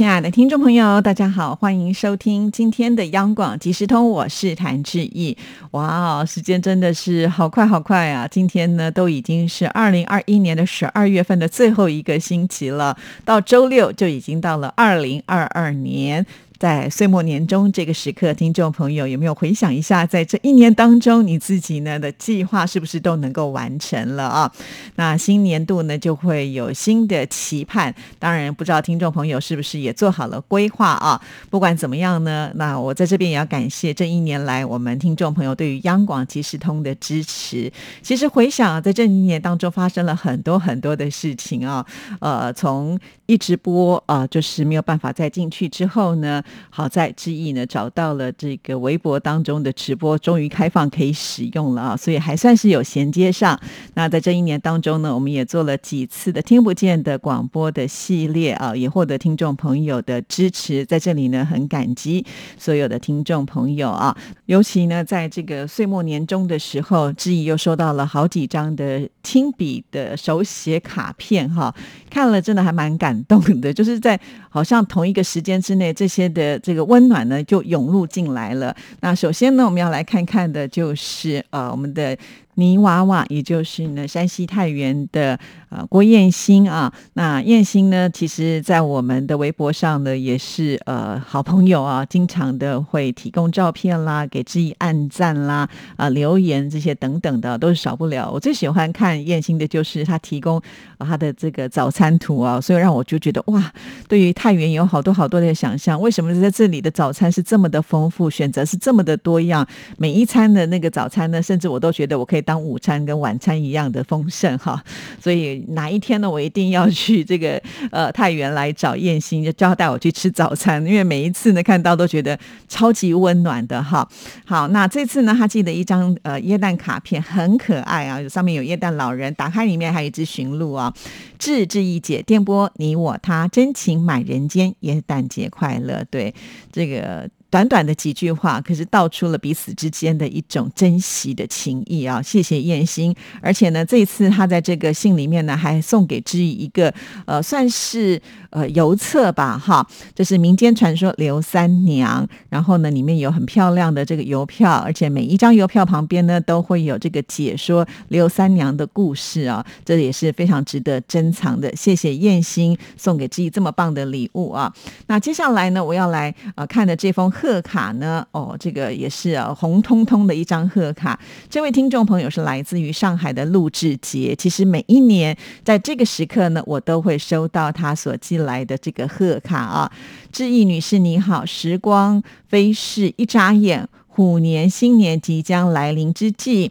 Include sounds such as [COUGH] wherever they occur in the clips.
亲爱的听众朋友，大家好，欢迎收听今天的央广即时通，我是谭志毅。哇，时间真的是好快好快啊！今天呢，都已经是二零二一年的十二月份的最后一个星期了，到周六就已经到了二零二二年。在岁末年终这个时刻，听众朋友有没有回想一下，在这一年当中，你自己呢的计划是不是都能够完成了啊？那新年度呢就会有新的期盼。当然，不知道听众朋友是不是也做好了规划啊？不管怎么样呢，那我在这边也要感谢这一年来我们听众朋友对于央广即时通的支持。其实回想在这一年当中发生了很多很多的事情啊，呃，从一直播啊，就是没有办法再进去之后呢。好在志毅呢找到了这个微博当中的直播，终于开放可以使用了啊，所以还算是有衔接上。那在这一年当中呢，我们也做了几次的听不见的广播的系列啊，也获得听众朋友的支持，在这里呢很感激所有的听众朋友啊，尤其呢在这个岁末年终的时候，志毅又收到了好几张的亲笔的手写卡片哈，看了真的还蛮感动的，就是在好像同一个时间之内这些的。这个温暖呢，就涌入进来了。那首先呢，我们要来看看的就是呃，我们的。泥娃娃，也就是呢山西太原的呃郭燕兴啊。那燕兴呢，其实在我们的微博上呢，也是呃好朋友啊，经常的会提供照片啦，给志毅按赞啦，啊留言这些等等的，都是少不了。我最喜欢看燕兴的就是他提供他的这个早餐图啊，所以让我就觉得哇，对于太原有好多好多的想象。为什么在这里的早餐是这么的丰富，选择是这么的多样？每一餐的那个早餐呢，甚至我都觉得我可以。当午餐跟晚餐一样的丰盛哈，所以哪一天呢，我一定要去这个 [LAUGHS] 呃太原来找燕兴，就叫带我去吃早餐，因为每一次呢看到都觉得超级温暖的哈。好，那这次呢，他寄的一张呃椰蛋卡片很可爱啊，上面有椰蛋老人，打开里面还有一只驯鹿啊。志志一姐电波你我他真情满人间，椰蛋节快乐。对这个。短短的几句话，可是道出了彼此之间的一种珍惜的情谊啊！谢谢燕心，而且呢，这一次他在这个信里面呢，还送给知意一个呃，算是呃邮册吧，哈，这是民间传说刘三娘，然后呢，里面有很漂亮的这个邮票，而且每一张邮票旁边呢，都会有这个解说刘三娘的故事啊，这也是非常值得珍藏的。谢谢燕心送给知意这么棒的礼物啊！那接下来呢，我要来呃看的这封。贺卡呢？哦，这个也是啊，红彤彤的一张贺卡。这位听众朋友是来自于上海的陆志杰。其实每一年在这个时刻呢，我都会收到他所寄来的这个贺卡啊。志毅女士你好，时光飞逝，一眨眼，虎年新年即将来临之际，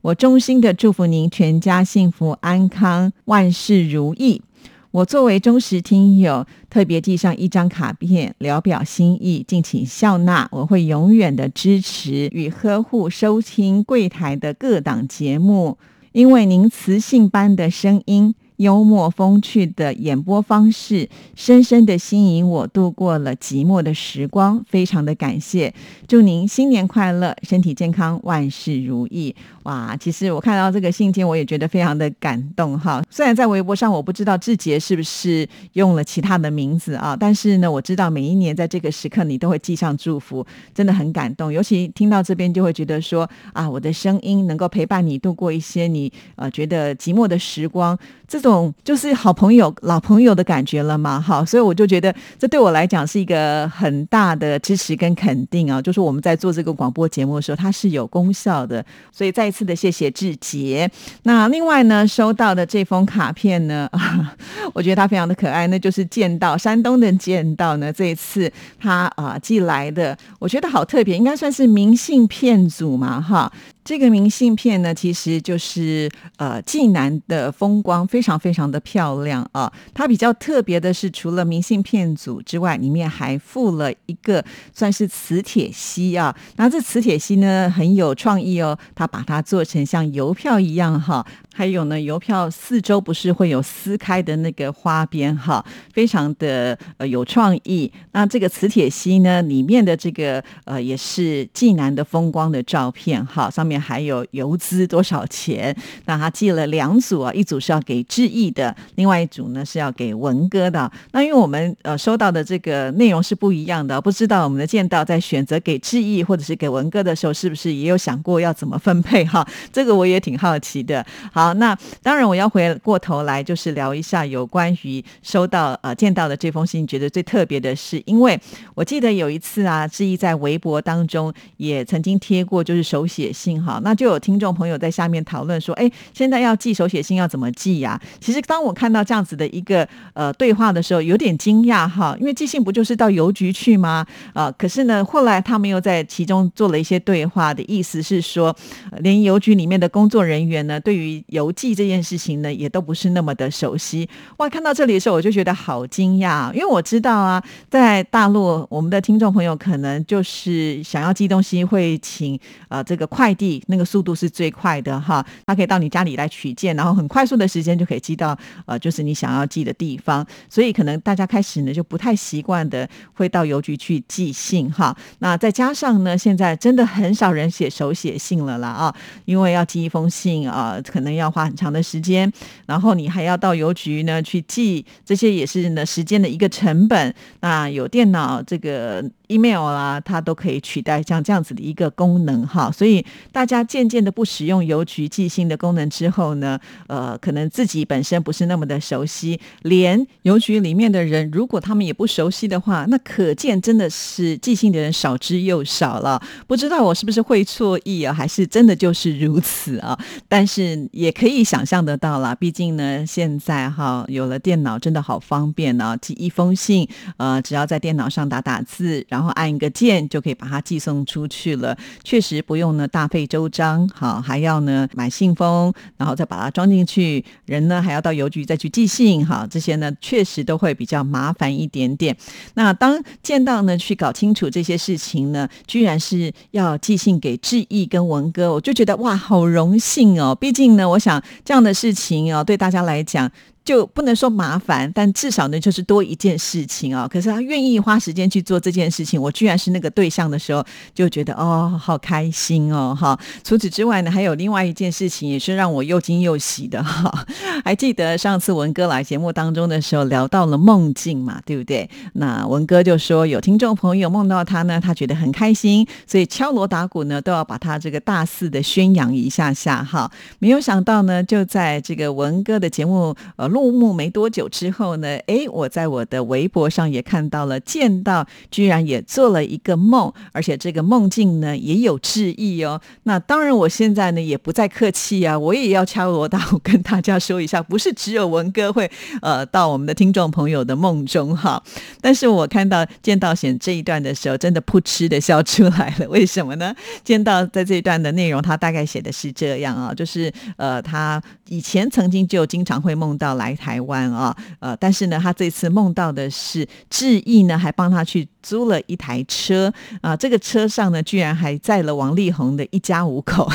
我衷心的祝福您全家幸福安康，万事如意。我作为忠实听友，特别寄上一张卡片，聊表心意，敬请笑纳。我会永远的支持与呵护收听柜台的各档节目，因为您磁性般的声音。幽默风趣的演播方式，深深的吸引我度过了寂寞的时光，非常的感谢。祝您新年快乐，身体健康，万事如意。哇，其实我看到这个信件，我也觉得非常的感动哈。虽然在微博上我不知道志杰是不是用了其他的名字啊，但是呢，我知道每一年在这个时刻你都会寄上祝福，真的很感动。尤其听到这边就会觉得说啊，我的声音能够陪伴你度过一些你呃觉得寂寞的时光。这种就是好朋友、老朋友的感觉了嘛，好，所以我就觉得这对我来讲是一个很大的支持跟肯定啊。就是我们在做这个广播节目的时候，它是有功效的。所以再一次的谢谢志杰。那另外呢，收到的这封卡片呢，我觉得它非常的可爱，那就是见到山东的见到呢，这一次他啊寄来的，我觉得好特别，应该算是明信片组嘛，哈。这个明信片呢，其实就是呃济南的风光，非常非常的漂亮啊。它比较特别的是，除了明信片组之外，里面还附了一个算是磁铁锡啊。那这磁铁锡呢很有创意哦，它把它做成像邮票一样哈。还有呢，邮票四周不是会有撕开的那个花边哈，非常的呃有创意。那这个磁铁锡呢，里面的这个呃也是济南的风光的照片哈，上面还有游资多少钱。那他寄了两组啊，一组是要给志毅的，另外一组呢是要给文哥的。那因为我们呃收到的这个内容是不一样的，不知道我们的见到在选择给志毅或者是给文哥的时候，是不是也有想过要怎么分配哈？[LAUGHS] 这个我也挺好奇的。好。那当然我要回过头来，就是聊一下有关于收到呃见到的这封信，觉得最特别的是，因为我记得有一次啊，志毅在微博当中也曾经贴过，就是手写信哈，那就有听众朋友在下面讨论说，哎，现在要寄手写信要怎么寄呀？其实当我看到这样子的一个呃对话的时候，有点惊讶哈，因为寄信不就是到邮局去吗？啊，可是呢，后来他们又在其中做了一些对话的意思是说，连邮局里面的工作人员呢，对于邮寄这件事情呢，也都不是那么的熟悉。哇，看到这里的时候，我就觉得好惊讶，因为我知道啊，在大陆，我们的听众朋友可能就是想要寄东西，会请呃这个快递，那个速度是最快的哈，他可以到你家里来取件，然后很快速的时间就可以寄到呃就是你想要寄的地方。所以可能大家开始呢就不太习惯的会到邮局去寄信哈。那再加上呢，现在真的很少人写手写信了啦啊，因为要寄一封信啊，可能。要花很长的时间，然后你还要到邮局呢去寄，这些也是呢时间的一个成本。那有电脑这个。Email 啦，它都可以取代像这样子的一个功能哈，所以大家渐渐的不使用邮局寄信的功能之后呢，呃，可能自己本身不是那么的熟悉，连邮局里面的人如果他们也不熟悉的话，那可见真的是寄信的人少之又少了。不知道我是不是会错意啊，还是真的就是如此啊？但是也可以想象得到啦，毕竟呢，现在哈有了电脑，真的好方便呢，寄一封信，呃，只要在电脑上打打字。然后然后按一个键就可以把它寄送出去了，确实不用呢大费周章，好还要呢买信封，然后再把它装进去，人呢还要到邮局再去寄信，哈，这些呢确实都会比较麻烦一点点。那当见到呢去搞清楚这些事情呢，居然是要寄信给志毅跟文哥，我就觉得哇，好荣幸哦！毕竟呢，我想这样的事情哦，对大家来讲。就不能说麻烦，但至少呢，就是多一件事情啊。可是他愿意花时间去做这件事情，我居然是那个对象的时候，就觉得哦，好开心哦，哈。除此之外呢，还有另外一件事情，也是让我又惊又喜的哈。还记得上次文哥来节目当中的时候，聊到了梦境嘛，对不对？那文哥就说有听众朋友梦到他呢，他觉得很开心，所以敲锣打鼓呢，都要把他这个大肆的宣扬一下下哈。没有想到呢，就在这个文哥的节目呃。落幕没多久之后呢，哎，我在我的微博上也看到了，见到居然也做了一个梦，而且这个梦境呢也有致意哦。那当然，我现在呢也不再客气啊，我也要敲锣打鼓跟大家说一下，不是只有文哥会呃到我们的听众朋友的梦中哈。但是我看到见到显这一段的时候，真的噗嗤的笑出来了。为什么呢？见到在这一段的内容，他大概写的是这样啊，就是呃他以前曾经就经常会梦到来。台湾啊，呃，但是呢，他这次梦到的是志毅呢，还帮他去租了一台车啊，这个车上呢，居然还载了王力宏的一家五口。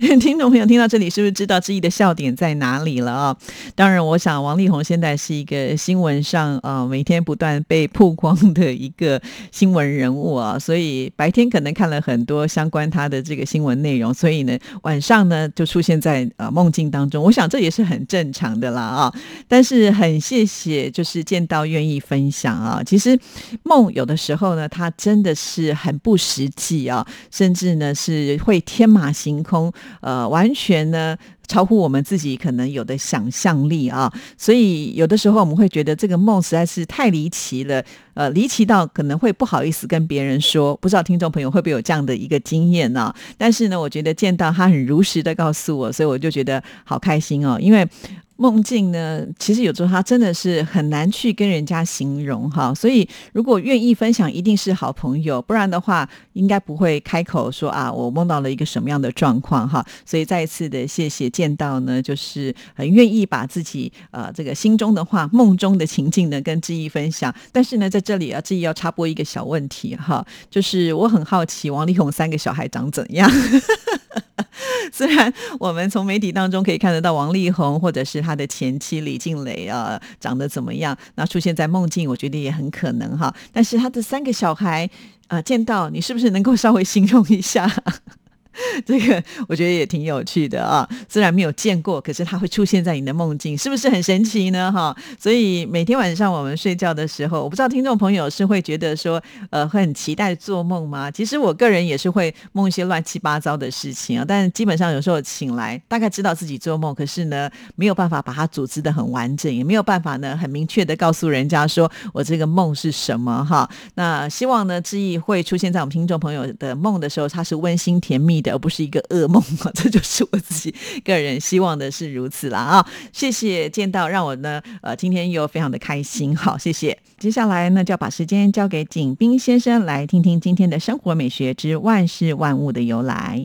[LAUGHS] 听众朋友听到这里，是不是知道之一的笑点在哪里了啊？当然，我想王力宏现在是一个新闻上啊每天不断被曝光的一个新闻人物啊，所以白天可能看了很多相关他的这个新闻内容，所以呢晚上呢就出现在呃梦境当中。我想这也是很正常的啦啊。但是很谢谢，就是见到愿意分享啊。其实梦有的时候呢，它真的是很不实际啊，甚至呢是会天马行空。呃，完全呢超乎我们自己可能有的想象力啊，所以有的时候我们会觉得这个梦实在是太离奇了，呃，离奇到可能会不好意思跟别人说，不知道听众朋友会不会有这样的一个经验呢？但是呢，我觉得见到他很如实的告诉我，所以我就觉得好开心哦，因为。梦境呢，其实有时候它真的是很难去跟人家形容哈。所以如果愿意分享，一定是好朋友，不然的话，应该不会开口说啊，我梦到了一个什么样的状况哈。所以再一次的谢谢见到呢，就是很愿意把自己呃这个心中的话、梦中的情境呢跟志毅分享。但是呢，在这里啊，志毅要插播一个小问题哈，就是我很好奇王力宏三个小孩长怎样。[LAUGHS] 虽然我们从媒体当中可以看得到王力宏或者是他他的前妻李静蕾啊长得怎么样，那出现在梦境，我觉得也很可能哈。但是他的三个小孩啊，见到你是不是能够稍微形容一下？[LAUGHS] 这个我觉得也挺有趣的啊，虽然没有见过，可是它会出现在你的梦境，是不是很神奇呢？哈，所以每天晚上我们睡觉的时候，我不知道听众朋友是会觉得说，呃，会很期待做梦吗？其实我个人也是会梦一些乱七八糟的事情啊，但基本上有时候醒来，大概知道自己做梦，可是呢，没有办法把它组织的很完整，也没有办法呢，很明确的告诉人家说我这个梦是什么哈。那希望呢，志毅会出现在我们听众朋友的梦的时候，它是温馨甜蜜的。而不是一个噩梦啊！这就是我自己个人希望的是如此了啊！谢谢见到，让我呢呃今天又非常的开心。好，谢谢。接下来呢就要把时间交给景斌先生，来听听今天的生活美学之万事万物的由来。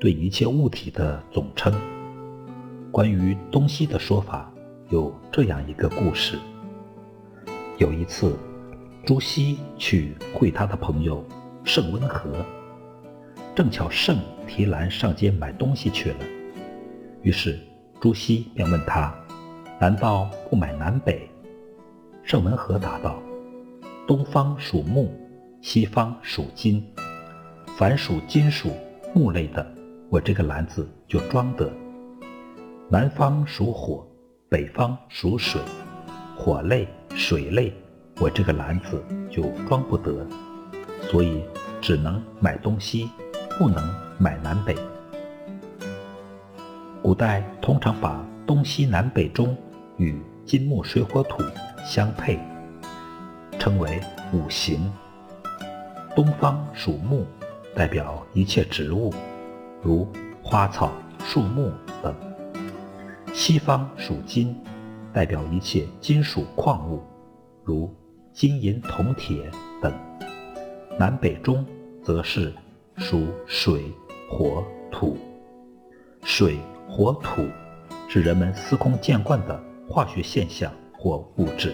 对一切物体的总称。关于东西的说法，有这样一个故事：有一次，朱熹去会他的朋友盛温和，正巧盛提篮上街买东西去了。于是朱熹便问他：“难道不买南北？”盛文和答道：“东方属木，西方属金，凡属金属、木类的。”我这个篮子就装得。南方属火，北方属水，火类、水类，我这个篮子就装不得，所以只能买东西，不能买南北。古代通常把东西南北中与金木水火土相配，称为五行。东方属木，代表一切植物。如花草、树木等。西方属金，代表一切金属矿物，如金银铜铁等。南北中则是属水、火、土。水、火、土是人们司空见惯的化学现象或物质，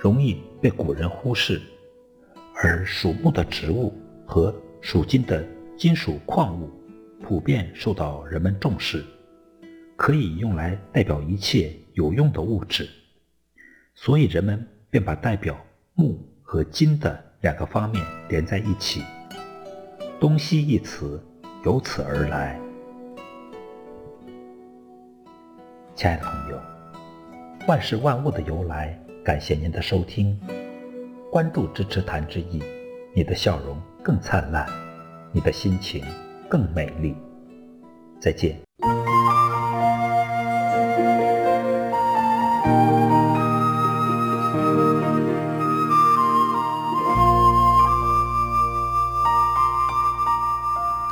容易被古人忽视。而属木的植物和属金的金属矿物。普遍受到人们重视，可以用来代表一切有用的物质，所以人们便把代表木和金的两个方面连在一起，“东西”一词由此而来。亲爱的朋友，万事万物的由来，感谢您的收听，关注支持谈之意，你的笑容更灿烂，你的心情。更美丽。再见。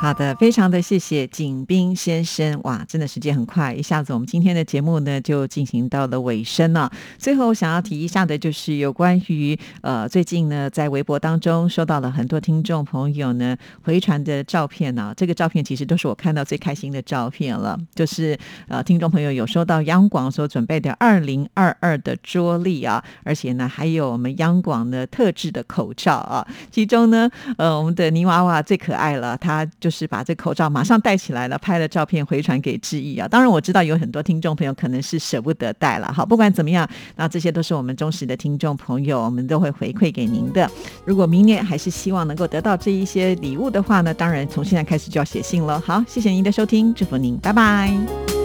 好的，非常的谢谢景斌先生。哇，真的时间很快，一下子我们今天的节目呢就进行到了尾声了。最后想要提一下的，就是有关于呃最近呢在微博当中收到了很多听众朋友呢回传的照片呢。这个照片其实都是我看到最开心的照片了，就是呃听众朋友有收到央广所准备的二零二二的桌历啊，而且呢还有我们央广的特制的口罩啊。其中呢呃我们的泥娃娃最可爱了，它就。就是把这口罩马上戴起来了，拍了照片回传给志毅啊。当然我知道有很多听众朋友可能是舍不得戴了，好，不管怎么样，那这些都是我们忠实的听众朋友，我们都会回馈给您的。如果明年还是希望能够得到这一些礼物的话呢，当然从现在开始就要写信了。好，谢谢您的收听，祝福您，拜拜。